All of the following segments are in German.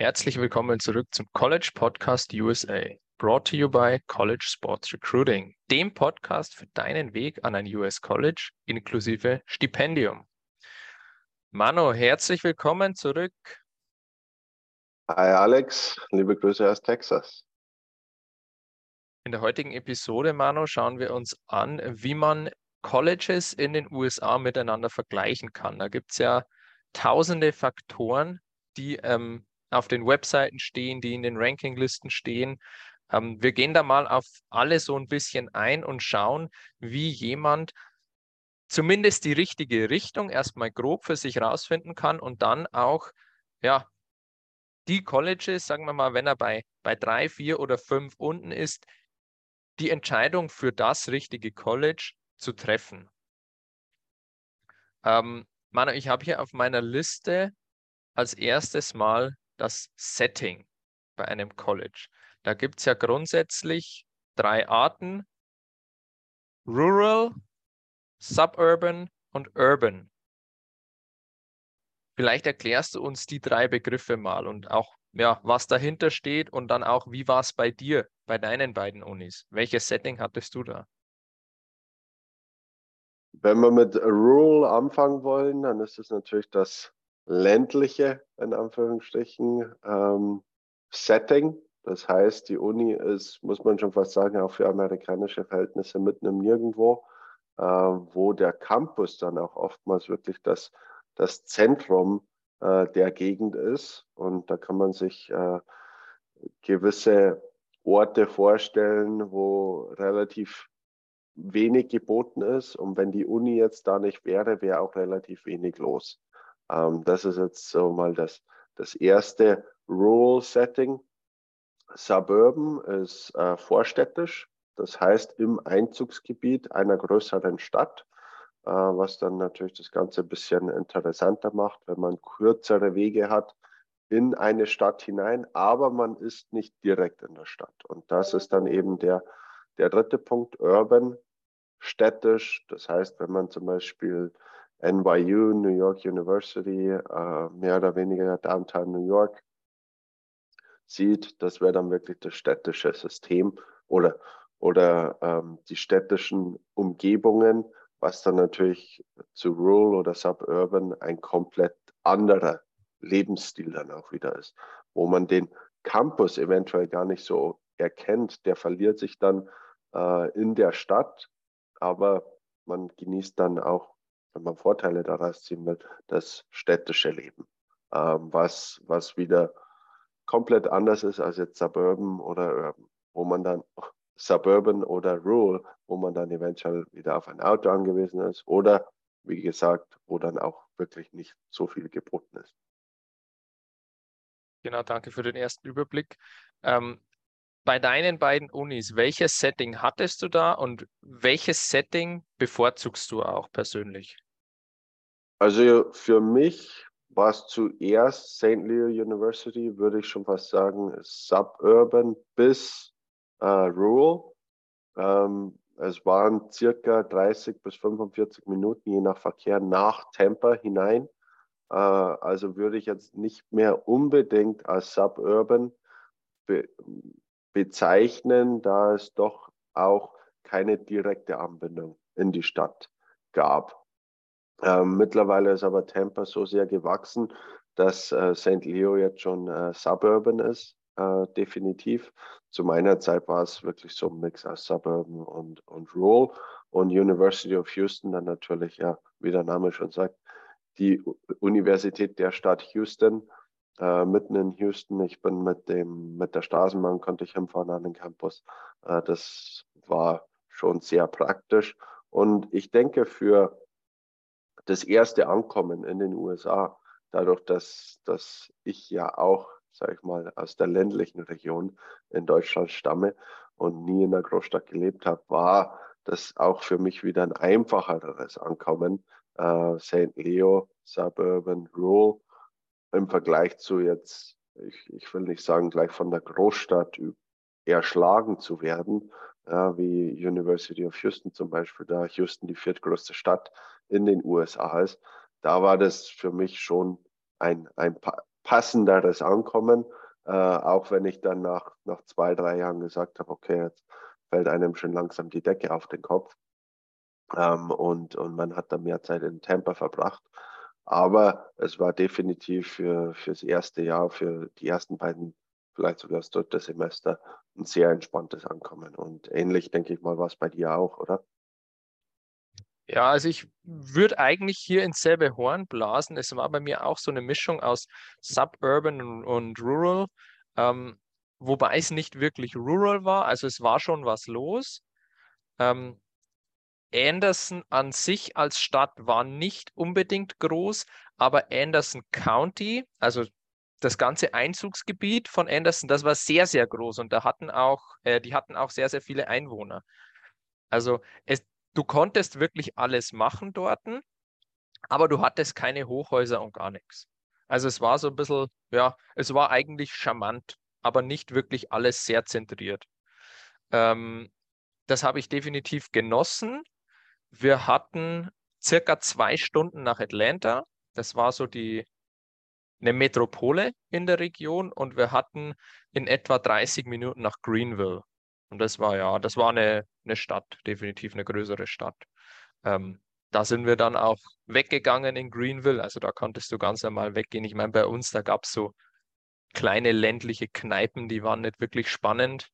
Herzlich willkommen zurück zum College Podcast USA, brought to you by College Sports Recruiting, dem Podcast für deinen Weg an ein US College inklusive Stipendium. Mano, herzlich willkommen zurück. Hi Alex, liebe Grüße aus Texas. In der heutigen Episode, Mano, schauen wir uns an, wie man Colleges in den USA miteinander vergleichen kann. Da gibt es ja tausende Faktoren, die ähm, auf den Webseiten stehen, die in den Rankinglisten stehen. Ähm, wir gehen da mal auf alle so ein bisschen ein und schauen, wie jemand zumindest die richtige Richtung erstmal grob für sich rausfinden kann und dann auch, ja, die Colleges, sagen wir mal, wenn er bei, bei drei, vier oder fünf unten ist, die Entscheidung für das richtige College zu treffen. Ähm, Manu, ich habe hier auf meiner Liste als erstes mal das Setting bei einem College. Da gibt es ja grundsätzlich drei Arten. Rural, Suburban und Urban. Vielleicht erklärst du uns die drei Begriffe mal und auch, ja, was dahinter steht und dann auch, wie war es bei dir, bei deinen beiden Unis? Welches Setting hattest du da? Wenn wir mit Rural anfangen wollen, dann ist es natürlich das ländliche, in Anführungsstrichen, ähm, Setting. Das heißt, die Uni ist, muss man schon fast sagen, auch für amerikanische Verhältnisse mitten im Nirgendwo, äh, wo der Campus dann auch oftmals wirklich das, das Zentrum äh, der Gegend ist. Und da kann man sich äh, gewisse Orte vorstellen, wo relativ wenig geboten ist. Und wenn die Uni jetzt da nicht wäre, wäre auch relativ wenig los. Ähm, das ist jetzt so mal das, das erste Rural Setting. Suburban ist äh, vorstädtisch, das heißt im Einzugsgebiet einer größeren Stadt, äh, was dann natürlich das Ganze ein bisschen interessanter macht, wenn man kürzere Wege hat in eine Stadt hinein, aber man ist nicht direkt in der Stadt. Und das ist dann eben der, der dritte Punkt, urban, städtisch. Das heißt, wenn man zum Beispiel NYU, New York University, äh, mehr oder weniger Downtown New York sieht, das wäre dann wirklich das städtische System oder, oder ähm, die städtischen Umgebungen, was dann natürlich zu Rural oder Suburban ein komplett anderer Lebensstil dann auch wieder ist, wo man den Campus eventuell gar nicht so erkennt, der verliert sich dann äh, in der Stadt, aber man genießt dann auch wenn man Vorteile daraus ziehen will, das städtische Leben, ähm, was, was wieder komplett anders ist als jetzt Suburban oder Urban, wo man dann Suburban oder Rural, wo man dann eventuell wieder auf ein Auto angewiesen ist oder wie gesagt, wo dann auch wirklich nicht so viel geboten ist. Genau, danke für den ersten Überblick. Ähm, bei deinen beiden Unis, welches Setting hattest du da und welches Setting bevorzugst du auch persönlich? Also für mich war es zuerst St. Leo University, würde ich schon fast sagen, suburban bis äh, rural. Ähm, es waren circa 30 bis 45 Minuten je nach Verkehr nach Tampa hinein. Äh, also würde ich jetzt nicht mehr unbedingt als suburban bezeichnen, da es doch auch keine direkte Anbindung in die Stadt gab. Ähm, mittlerweile ist aber Tampa so sehr gewachsen, dass äh, St. Leo jetzt schon äh, suburban ist, äh, definitiv. Zu meiner Zeit war es wirklich so ein Mix aus Suburban und, und Rural. Und University of Houston dann natürlich, ja, wie der Name schon sagt, die Universität der Stadt Houston äh, mitten in Houston. Ich bin mit dem, mit der Straßenbahn konnte ich hinfahren an den Campus. Äh, das war schon sehr praktisch. Und ich denke, für das erste Ankommen in den USA, dadurch, dass, dass ich ja auch, sage ich mal, aus der ländlichen Region in Deutschland stamme und nie in der Großstadt gelebt habe, war das auch für mich wieder ein einfacheres Ankommen. Äh, St. Leo, Suburban, Rural im Vergleich zu jetzt, ich, ich will nicht sagen, gleich von der Großstadt erschlagen zu werden, ja, wie University of Houston zum Beispiel, da Houston die viertgrößte Stadt in den USA ist. Da war das für mich schon ein, ein passenderes Ankommen, äh, auch wenn ich dann nach, nach zwei, drei Jahren gesagt habe, okay, jetzt fällt einem schon langsam die Decke auf den Kopf. Ähm, und, und man hat dann mehr Zeit in Tampa verbracht. Aber es war definitiv für, fürs erste Jahr, für die ersten beiden, vielleicht sogar das dritte Semester, ein sehr entspanntes Ankommen. Und ähnlich, denke ich mal, war es bei dir auch, oder? Ja, also ich würde eigentlich hier ins selbe Horn blasen. Es war bei mir auch so eine Mischung aus Suburban und, und Rural, ähm, wobei es nicht wirklich Rural war. Also es war schon was los. Ähm, Anderson an sich als Stadt war nicht unbedingt groß, aber Anderson County, also das ganze Einzugsgebiet von Anderson, das war sehr, sehr groß und da hatten auch, äh, die hatten auch sehr, sehr viele Einwohner. Also es, du konntest wirklich alles machen dort, aber du hattest keine Hochhäuser und gar nichts. Also es war so ein bisschen, ja, es war eigentlich charmant, aber nicht wirklich alles sehr zentriert. Ähm, das habe ich definitiv genossen. Wir hatten circa zwei Stunden nach Atlanta. Das war so die eine Metropole in der Region und wir hatten in etwa 30 Minuten nach Greenville. Und das war ja, das war eine, eine Stadt, definitiv eine größere Stadt. Ähm, da sind wir dann auch weggegangen in Greenville. Also da konntest du ganz normal weggehen. Ich meine, bei uns, da gab es so kleine ländliche Kneipen, die waren nicht wirklich spannend.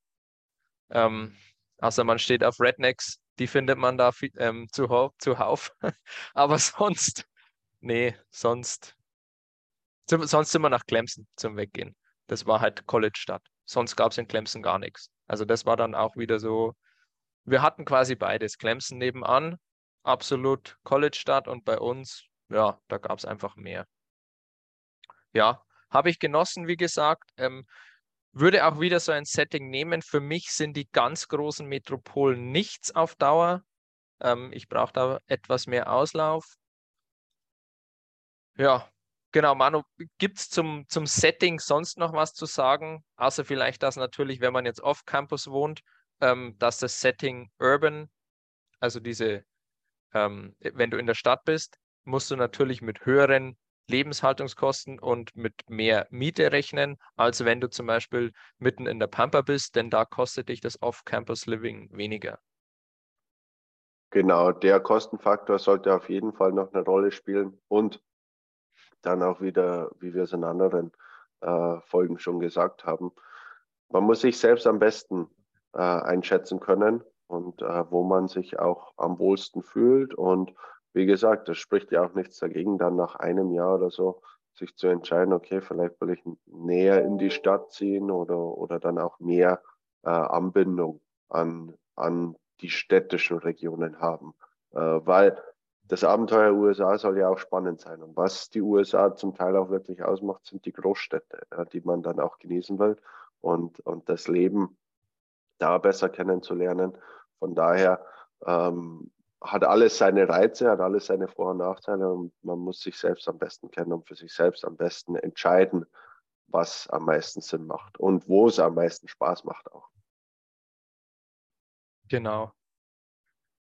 Ähm, außer man steht auf Rednecks die findet man da ähm, zuhauf. zuhauf. Aber sonst, nee, sonst, sonst sind wir nach Clemson zum Weggehen. Das war halt College-Stadt. Sonst gab es in Clemson gar nichts. Also das war dann auch wieder so, wir hatten quasi beides. Clemson nebenan, absolut College-Stadt und bei uns, ja, da gab es einfach mehr. Ja, habe ich genossen, wie gesagt. Ähm, würde auch wieder so ein Setting nehmen. Für mich sind die ganz großen Metropolen nichts auf Dauer. Ähm, ich brauche da etwas mehr Auslauf. Ja, genau, Manu, gibt es zum, zum Setting sonst noch was zu sagen? Außer vielleicht, dass natürlich, wenn man jetzt off-Campus wohnt, ähm, dass das Setting Urban, also diese, ähm, wenn du in der Stadt bist, musst du natürlich mit höheren Lebenshaltungskosten und mit mehr Miete rechnen, als wenn du zum Beispiel mitten in der Pampa bist, denn da kostet dich das Off-Campus-Living weniger. Genau, der Kostenfaktor sollte auf jeden Fall noch eine Rolle spielen und dann auch wieder, wie wir es in anderen äh, Folgen schon gesagt haben, man muss sich selbst am besten äh, einschätzen können und äh, wo man sich auch am wohlsten fühlt und wie gesagt, das spricht ja auch nichts dagegen, dann nach einem Jahr oder so sich zu entscheiden, okay, vielleicht will ich näher in die Stadt ziehen oder, oder dann auch mehr äh, Anbindung an, an die städtischen Regionen haben. Äh, weil das Abenteuer USA soll ja auch spannend sein. Und was die USA zum Teil auch wirklich ausmacht, sind die Großstädte, ja, die man dann auch genießen will und, und das Leben da besser kennenzulernen. Von daher ähm, hat alles seine Reize, hat alles seine Vor- und Nachteile und man muss sich selbst am besten kennen und für sich selbst am besten entscheiden, was am meisten Sinn macht und wo es am meisten Spaß macht auch. Genau.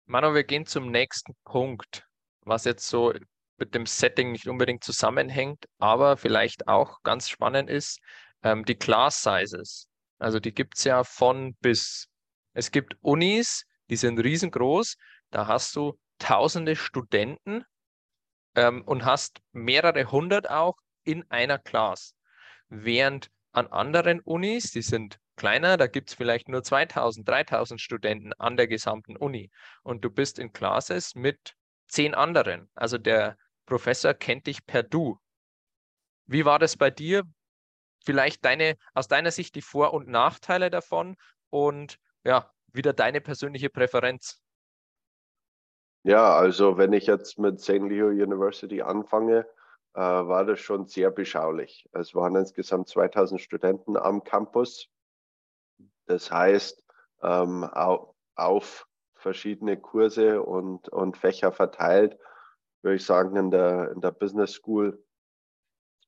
Manu, wir gehen zum nächsten Punkt, was jetzt so mit dem Setting nicht unbedingt zusammenhängt, aber vielleicht auch ganz spannend ist, ähm, die Class Sizes. Also die gibt es ja von bis. Es gibt Unis, die sind riesengroß, da hast du tausende Studenten ähm, und hast mehrere hundert auch in einer Class. Während an anderen Unis, die sind kleiner, da gibt es vielleicht nur 2000, 3000 Studenten an der gesamten Uni. Und du bist in Classes mit zehn anderen. Also der Professor kennt dich per Du. Wie war das bei dir? Vielleicht deine, aus deiner Sicht die Vor- und Nachteile davon und ja, wieder deine persönliche Präferenz. Ja, also wenn ich jetzt mit St. Leo University anfange, äh, war das schon sehr beschaulich. Es waren insgesamt 2000 Studenten am Campus. Das heißt, ähm, auf, verschiedene Kurse und, und Fächer verteilt, würde ich sagen, in der, in der Business School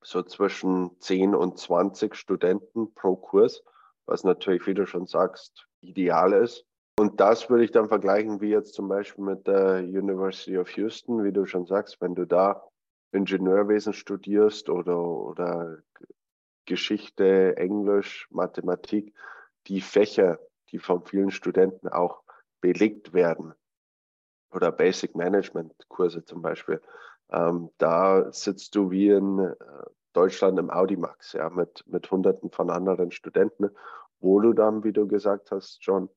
so zwischen 10 und 20 Studenten pro Kurs, was natürlich, wie du schon sagst, ideal ist. Und das würde ich dann vergleichen wie jetzt zum Beispiel mit der University of Houston, wie du schon sagst, wenn du da Ingenieurwesen studierst oder, oder Geschichte, Englisch, Mathematik, die Fächer, die von vielen Studenten auch belegt werden, oder Basic Management Kurse zum Beispiel, ähm, da sitzt du wie in äh, Deutschland im Audimax, ja, mit, mit Hunderten von anderen Studenten, wo du dann, wie du gesagt hast, John,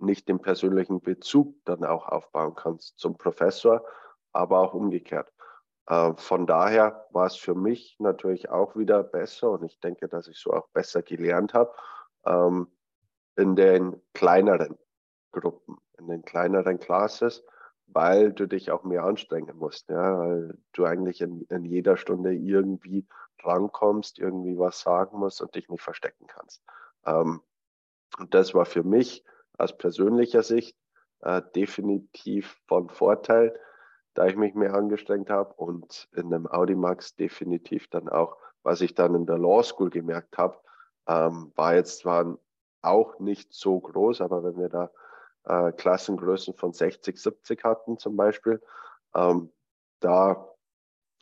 nicht den persönlichen Bezug dann auch aufbauen kannst zum Professor, aber auch umgekehrt. Äh, von daher war es für mich natürlich auch wieder besser und ich denke, dass ich so auch besser gelernt habe ähm, in den kleineren Gruppen, in den kleineren Classes, weil du dich auch mehr anstrengen musst, ja, weil du eigentlich in, in jeder Stunde irgendwie rankommst, irgendwie was sagen musst und dich nicht verstecken kannst. Ähm, und das war für mich aus persönlicher Sicht äh, definitiv von Vorteil, da ich mich mehr angestrengt habe und in einem Audimax definitiv dann auch, was ich dann in der Law School gemerkt habe, ähm, war jetzt zwar auch nicht so groß, aber wenn wir da äh, Klassengrößen von 60, 70 hatten zum Beispiel, ähm, da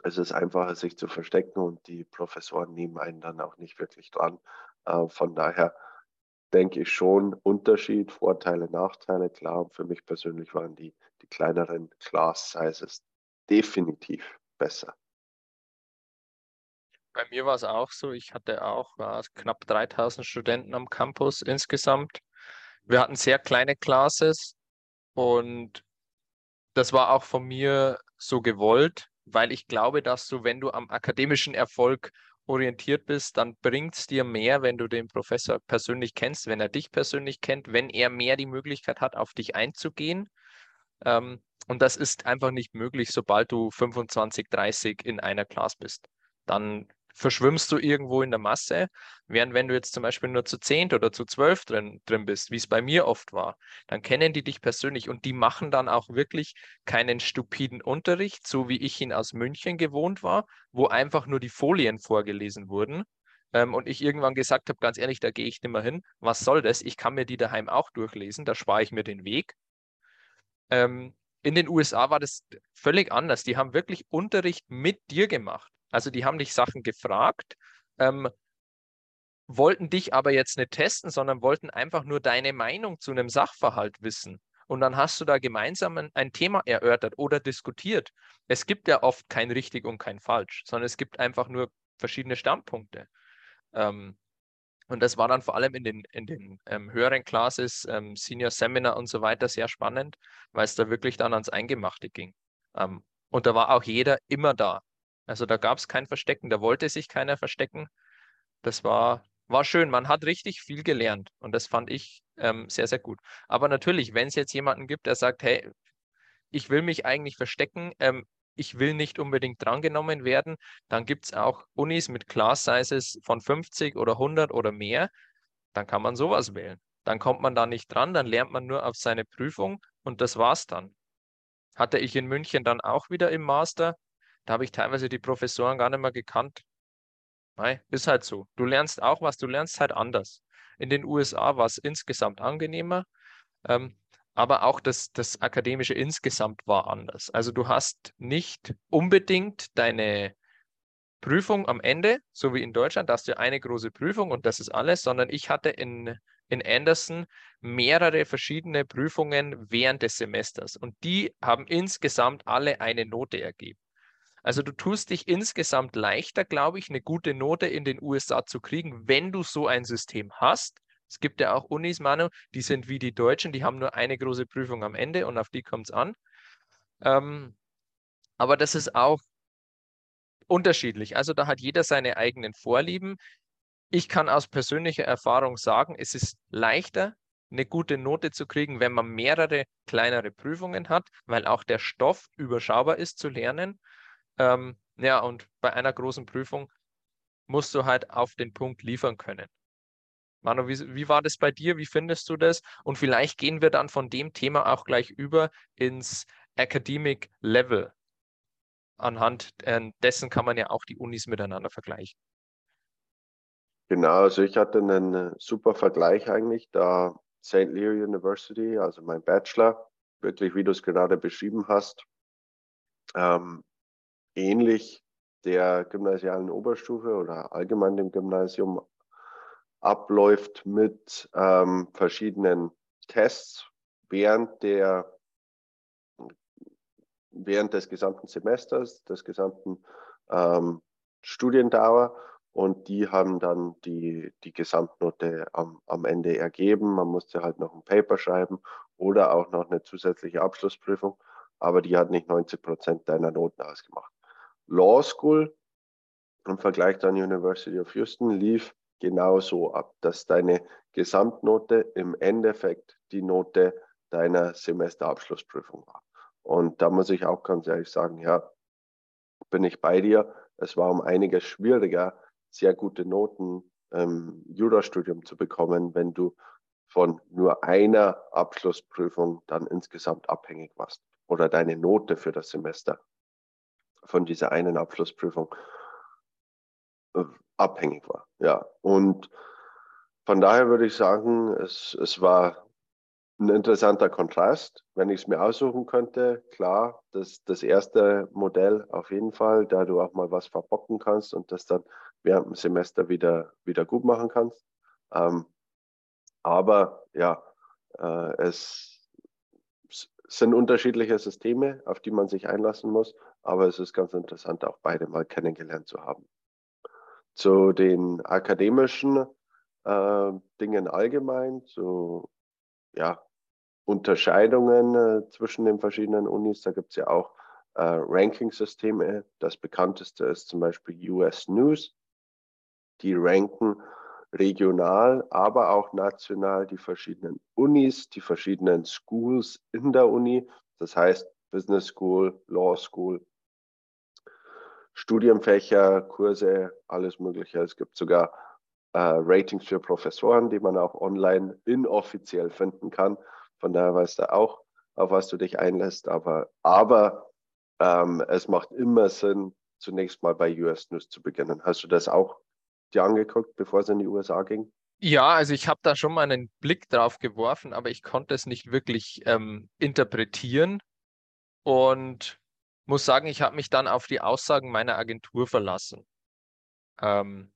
ist es einfacher, sich zu verstecken und die Professoren nehmen einen dann auch nicht wirklich dran. Äh, von daher denke ich schon Unterschied, Vorteile, Nachteile. Klar, für mich persönlich waren die, die kleineren Class Sizes definitiv besser. Bei mir war es auch so, ich hatte auch knapp 3000 Studenten am Campus insgesamt. Wir hatten sehr kleine Classes und das war auch von mir so gewollt, weil ich glaube, dass du, wenn du am akademischen Erfolg orientiert bist, dann bringt es dir mehr, wenn du den Professor persönlich kennst, wenn er dich persönlich kennt, wenn er mehr die Möglichkeit hat, auf dich einzugehen. Ähm, und das ist einfach nicht möglich, sobald du 25, 30 in einer Class bist. Dann verschwimmst du irgendwo in der Masse, während wenn du jetzt zum Beispiel nur zu zehnt oder zu zwölf drin, drin bist, wie es bei mir oft war, dann kennen die dich persönlich und die machen dann auch wirklich keinen stupiden Unterricht, so wie ich ihn aus München gewohnt war, wo einfach nur die Folien vorgelesen wurden. Ähm, und ich irgendwann gesagt habe, ganz ehrlich, da gehe ich nicht mehr hin. Was soll das? Ich kann mir die daheim auch durchlesen, da spare ich mir den Weg. Ähm, in den USA war das völlig anders. Die haben wirklich Unterricht mit dir gemacht. Also die haben dich Sachen gefragt, ähm, wollten dich aber jetzt nicht testen, sondern wollten einfach nur deine Meinung zu einem Sachverhalt wissen. Und dann hast du da gemeinsam ein, ein Thema erörtert oder diskutiert. Es gibt ja oft kein richtig und kein falsch, sondern es gibt einfach nur verschiedene Standpunkte. Ähm, und das war dann vor allem in den, in den ähm, höheren Classes, ähm, Senior Seminar und so weiter sehr spannend, weil es da wirklich dann ans Eingemachte ging. Ähm, und da war auch jeder immer da. Also da gab es kein Verstecken, da wollte sich keiner verstecken. Das war, war schön. Man hat richtig viel gelernt und das fand ich ähm, sehr, sehr gut. Aber natürlich, wenn es jetzt jemanden gibt, der sagt, hey, ich will mich eigentlich verstecken, ähm, ich will nicht unbedingt drangenommen werden, dann gibt es auch Unis mit Class Sizes von 50 oder 100 oder mehr. Dann kann man sowas wählen. Dann kommt man da nicht dran, dann lernt man nur auf seine Prüfung und das war's dann. Hatte ich in München dann auch wieder im Master. Da habe ich teilweise die Professoren gar nicht mehr gekannt. Nein, ist halt so. Du lernst auch was, du lernst halt anders. In den USA war es insgesamt angenehmer, ähm, aber auch das, das Akademische insgesamt war anders. Also du hast nicht unbedingt deine Prüfung am Ende, so wie in Deutschland, da hast du eine große Prüfung und das ist alles, sondern ich hatte in, in Anderson mehrere verschiedene Prüfungen während des Semesters und die haben insgesamt alle eine Note ergeben. Also du tust dich insgesamt leichter, glaube ich, eine gute Note in den USA zu kriegen, wenn du so ein System hast. Es gibt ja auch Unis, Manu, die sind wie die Deutschen, die haben nur eine große Prüfung am Ende und auf die kommt es an. Ähm, aber das ist auch unterschiedlich. Also da hat jeder seine eigenen Vorlieben. Ich kann aus persönlicher Erfahrung sagen, es ist leichter, eine gute Note zu kriegen, wenn man mehrere kleinere Prüfungen hat, weil auch der Stoff überschaubar ist zu lernen. Ähm, ja, und bei einer großen Prüfung musst du halt auf den Punkt liefern können. Manu, wie, wie war das bei dir? Wie findest du das? Und vielleicht gehen wir dann von dem Thema auch gleich über ins Academic Level. Anhand äh, dessen kann man ja auch die Unis miteinander vergleichen. Genau, also ich hatte einen äh, super Vergleich eigentlich, da St. Leo University, also mein Bachelor, wirklich wie du es gerade beschrieben hast, ähm, ähnlich der gymnasialen Oberstufe oder allgemein dem Gymnasium abläuft mit ähm, verschiedenen Tests während der während des gesamten Semesters, des gesamten ähm, Studiendauer und die haben dann die, die Gesamtnote am, am Ende ergeben. Man musste halt noch ein Paper schreiben oder auch noch eine zusätzliche Abschlussprüfung, aber die hat nicht 90 Prozent deiner Noten ausgemacht. Law School im Vergleich zur University of Houston lief genauso ab, dass deine Gesamtnote im Endeffekt die Note deiner Semesterabschlussprüfung war. Und da muss ich auch ganz ehrlich sagen, ja, bin ich bei dir. Es war um einiges schwieriger, sehr gute Noten im Jurastudium zu bekommen, wenn du von nur einer Abschlussprüfung dann insgesamt abhängig warst oder deine Note für das Semester von dieser einen Abschlussprüfung äh, abhängig war. Ja, und von daher würde ich sagen, es, es war ein interessanter Kontrast. Wenn ich es mir aussuchen könnte, klar, das, das erste Modell auf jeden Fall, da du auch mal was verbocken kannst und das dann während dem Semester wieder, wieder gut machen kannst. Ähm, aber ja, äh, es sind unterschiedliche Systeme, auf die man sich einlassen muss, aber es ist ganz interessant, auch beide mal kennengelernt zu haben. Zu den akademischen äh, Dingen allgemein, zu ja, Unterscheidungen äh, zwischen den verschiedenen Unis. Da gibt es ja auch äh, Ranking-Systeme. Das bekannteste ist zum Beispiel US News. Die ranken regional, aber auch national die verschiedenen Unis, die verschiedenen Schools in der Uni. Das heißt Business School, Law School, Studienfächer, Kurse, alles Mögliche. Es gibt sogar äh, Ratings für Professoren, die man auch online inoffiziell finden kann. Von daher weißt du auch, auf was du dich einlässt. Aber, aber ähm, es macht immer Sinn, zunächst mal bei US News zu beginnen. Hast du das auch dir angeguckt, bevor es in die USA ging? Ja, also ich habe da schon mal einen Blick drauf geworfen, aber ich konnte es nicht wirklich ähm, interpretieren und muss sagen, ich habe mich dann auf die Aussagen meiner Agentur verlassen. Ähm,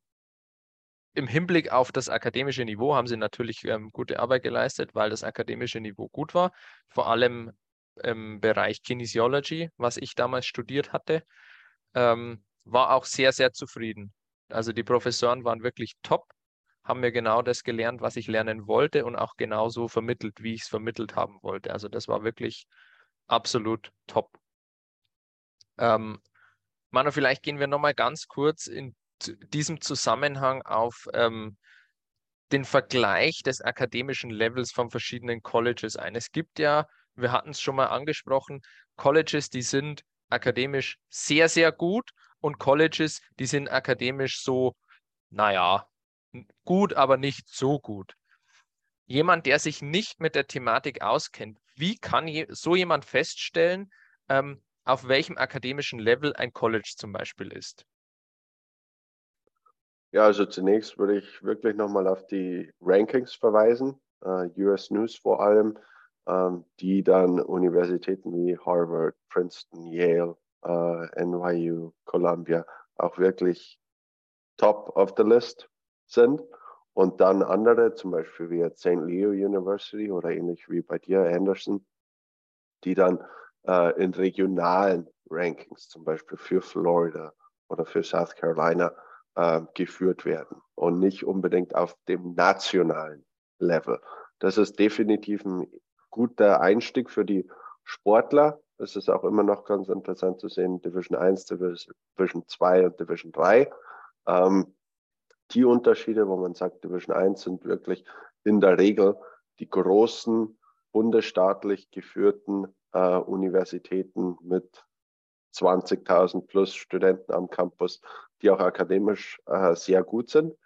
im Hinblick auf das akademische Niveau haben sie natürlich ähm, gute Arbeit geleistet, weil das akademische Niveau gut war, vor allem im Bereich Kinesiology, was ich damals studiert hatte, ähm, war auch sehr, sehr zufrieden. Also die Professoren waren wirklich top, haben mir genau das gelernt, was ich lernen wollte und auch genauso vermittelt, wie ich es vermittelt haben wollte. Also das war wirklich absolut top. Ähm, Manu, vielleicht gehen wir nochmal ganz kurz in diesem Zusammenhang auf ähm, den Vergleich des akademischen Levels von verschiedenen Colleges ein. Es gibt ja, wir hatten es schon mal angesprochen, Colleges, die sind akademisch sehr, sehr gut und Colleges, die sind akademisch so, naja, gut, aber nicht so gut. Jemand, der sich nicht mit der Thematik auskennt, wie kann je, so jemand feststellen, ähm, auf welchem akademischen Level ein College zum Beispiel ist? Ja, also zunächst würde ich wirklich nochmal auf die Rankings verweisen, uh, äh, US News vor allem, ähm, die dann Universitäten wie Harvard, Princeton, Yale, uh, äh, NYU, Columbia auch wirklich top of the list sind. Und dann andere, zum Beispiel wie St. Leo University oder ähnlich wie bei dir Anderson, die dann uh, in regionalen Rankings, zum Beispiel für Florida oder für South Carolina, äh, geführt werden und nicht unbedingt auf dem nationalen Level. Das ist definitiv ein guter Einstieg für die Sportler. Es ist auch immer noch ganz interessant zu sehen, Division 1, Division 2 und Division 3. Ähm, die Unterschiede, wo man sagt, Division 1 sind wirklich in der Regel die großen bundesstaatlich geführten äh, Universitäten mit 20.000 plus Studenten am Campus, die auch akademisch äh, sehr gut sind,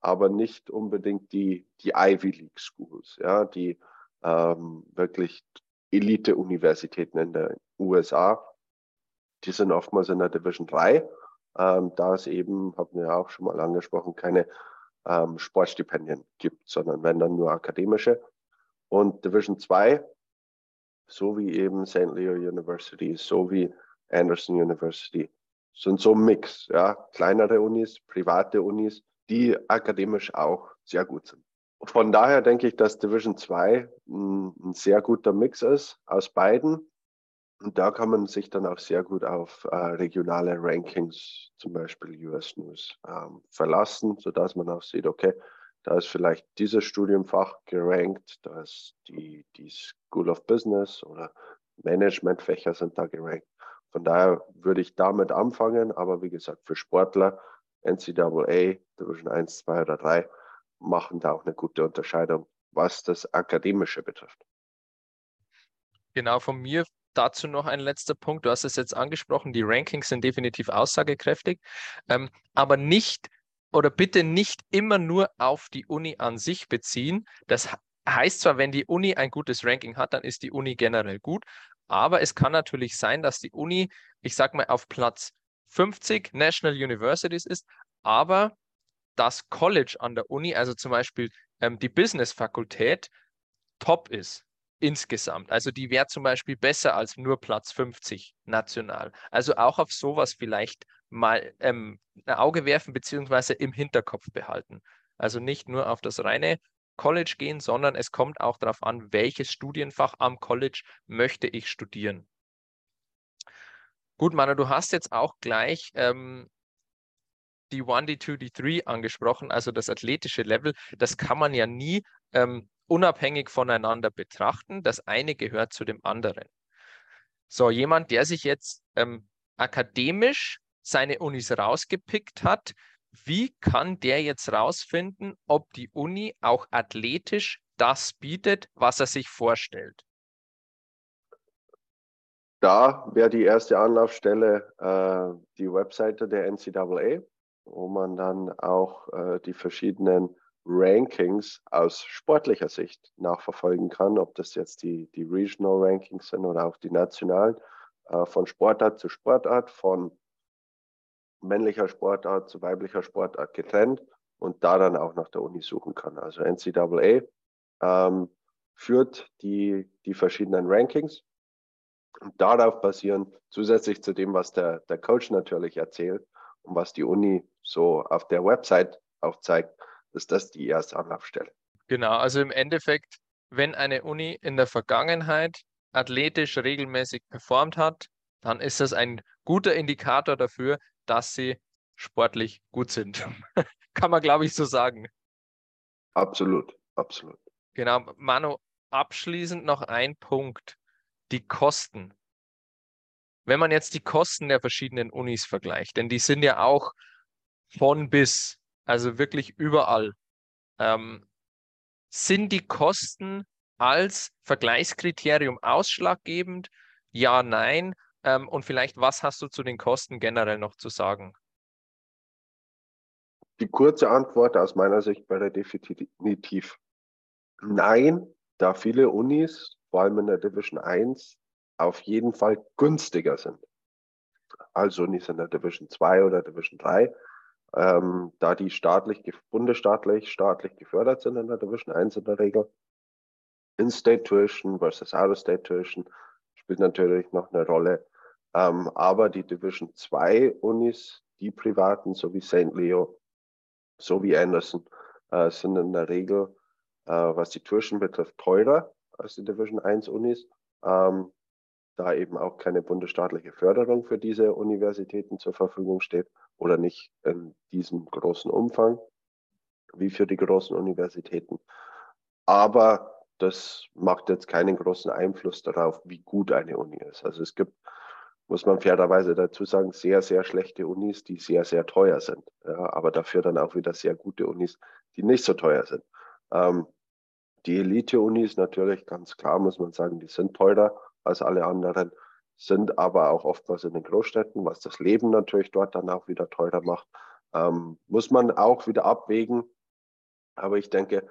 aber nicht unbedingt die, die Ivy League Schools, ja, die ähm, wirklich Elite-Universitäten in den USA. Die sind oftmals in der Division 3, ähm, da es eben, haben wir auch schon mal angesprochen, keine ähm, Sportstipendien gibt, sondern wenn dann nur akademische. Und Division 2, so wie eben St. Leo University, so wie Anderson University, sind so ein Mix, ja, kleinere Unis, private Unis, die akademisch auch sehr gut sind. Von daher denke ich, dass Division 2 ein, sehr guter Mix ist aus beiden. Und da kann man sich dann auch sehr gut auf äh, regionale Rankings, zum Beispiel US News, ähm, verlassen, sodass man auch sieht, okay, da ist vielleicht dieses Studienfach gerankt, da ist die, die School of Business oder Managementfächer sind da gerankt. Von daher würde ich damit anfangen, aber wie gesagt, für Sportler, NCAA, Division 1, 2 oder 3, machen da auch eine gute Unterscheidung, was das Akademische betrifft. Genau, von mir dazu noch ein letzter Punkt. Du hast es jetzt angesprochen, die Rankings sind definitiv aussagekräftig, ähm, aber nicht oder bitte nicht immer nur auf die Uni an sich beziehen. Das heißt zwar, wenn die Uni ein gutes Ranking hat, dann ist die Uni generell gut, aber es kann natürlich sein, dass die Uni, ich sag mal, auf Platz 50 National Universities ist, aber das College an der Uni, also zum Beispiel ähm, die Business-Fakultät, top ist insgesamt. Also die wäre zum Beispiel besser als nur Platz 50 national. Also auch auf sowas vielleicht mal ähm, ein Auge werfen beziehungsweise im Hinterkopf behalten. Also nicht nur auf das reine College gehen, sondern es kommt auch darauf an, welches Studienfach am College möchte ich studieren. Gut, Manu, du hast jetzt auch gleich ähm, die 1, die 2, die 3 angesprochen, also das athletische Level. Das kann man ja nie ähm, unabhängig voneinander betrachten. Das eine gehört zu dem anderen. So, jemand, der sich jetzt ähm, akademisch seine Unis rausgepickt hat, wie kann der jetzt rausfinden, ob die Uni auch athletisch das bietet, was er sich vorstellt? Da wäre die erste Anlaufstelle äh, die Webseite der NCAA, wo man dann auch äh, die verschiedenen Rankings aus sportlicher Sicht nachverfolgen kann, ob das jetzt die, die Regional Rankings sind oder auch die nationalen, äh, von Sportart zu Sportart, von männlicher Sportart zu weiblicher Sportart getrennt und da dann auch nach der Uni suchen kann. Also NCAA ähm, führt die, die verschiedenen Rankings und darauf basieren, zusätzlich zu dem, was der, der Coach natürlich erzählt und was die Uni so auf der Website auch zeigt, ist das die erste Anlaufstelle. Genau, also im Endeffekt, wenn eine Uni in der Vergangenheit athletisch regelmäßig performt hat, dann ist das ein guter Indikator dafür, dass sie sportlich gut sind. Kann man, glaube ich, so sagen. Absolut, absolut. Genau, Manu, abschließend noch ein Punkt. Die Kosten. Wenn man jetzt die Kosten der verschiedenen Unis vergleicht, denn die sind ja auch von bis, also wirklich überall, ähm, sind die Kosten als Vergleichskriterium ausschlaggebend? Ja, nein. Ähm, und vielleicht, was hast du zu den Kosten generell noch zu sagen? Die kurze Antwort aus meiner Sicht wäre definitiv nein, da viele Unis, vor allem in der Division 1, auf jeden Fall günstiger sind als Unis in der Division 2 oder Division 3, ähm, da die staatlich, bundesstaatlich, staatlich gefördert sind in der Division 1 in der Regel. In-State Tuition versus Out-of-State Tuition spielt natürlich noch eine Rolle. Ähm, aber die Division 2 Unis, die privaten, so wie St. Leo, so wie Anderson, äh, sind in der Regel, äh, was die Tuition betrifft, teurer als die Division 1 Unis, ähm, da eben auch keine bundesstaatliche Förderung für diese Universitäten zur Verfügung steht oder nicht in diesem großen Umfang wie für die großen Universitäten. Aber das macht jetzt keinen großen Einfluss darauf, wie gut eine Uni ist. Also es gibt muss man fairerweise dazu sagen, sehr, sehr schlechte Unis, die sehr, sehr teuer sind. Ja, aber dafür dann auch wieder sehr gute Unis, die nicht so teuer sind. Ähm, die Elite-Unis natürlich, ganz klar muss man sagen, die sind teurer als alle anderen, sind aber auch oftmals in den Großstädten, was das Leben natürlich dort dann auch wieder teurer macht. Ähm, muss man auch wieder abwägen. Aber ich denke,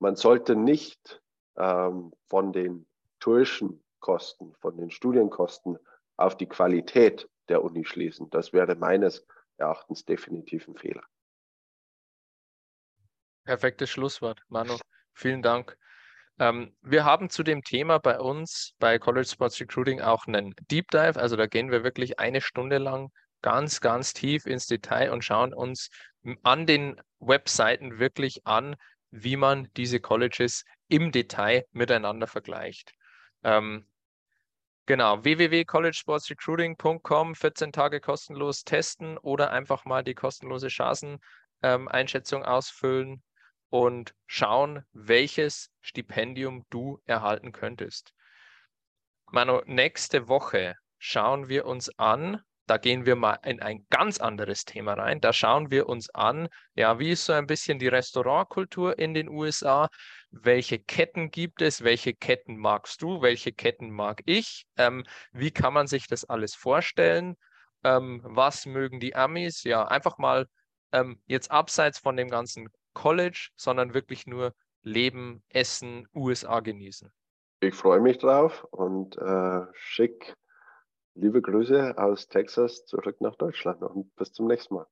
man sollte nicht ähm, von den Tuition-Kosten, von den Studienkosten auf die Qualität der Uni schließen. Das wäre meines Erachtens definitiv ein Fehler. Perfektes Schlusswort, Manu. Vielen Dank. Ähm, wir haben zu dem Thema bei uns bei College Sports Recruiting auch einen Deep Dive. Also da gehen wir wirklich eine Stunde lang ganz, ganz tief ins Detail und schauen uns an den Webseiten wirklich an, wie man diese Colleges im Detail miteinander vergleicht. Ähm, genau, www.collegesportsrecruiting.com, 14 Tage kostenlos testen oder einfach mal die kostenlose Chanceneinschätzung ähm, ausfüllen und schauen, welches Stipendium du erhalten könntest. Manu, nächste Woche schauen wir uns an, da gehen wir mal in ein ganz anderes Thema rein. Da schauen wir uns an, ja, wie ist so ein bisschen die Restaurantkultur in den USA? Welche Ketten gibt es? Welche Ketten magst du? Welche Ketten mag ich? Ähm, wie kann man sich das alles vorstellen? Ähm, was mögen die Amis? Ja, einfach mal ähm, jetzt abseits von dem ganzen College, sondern wirklich nur Leben, Essen, USA genießen. Ich freue mich drauf und äh, schick Liebe Grüße aus Texas zurück nach Deutschland und bis zum nächsten Mal.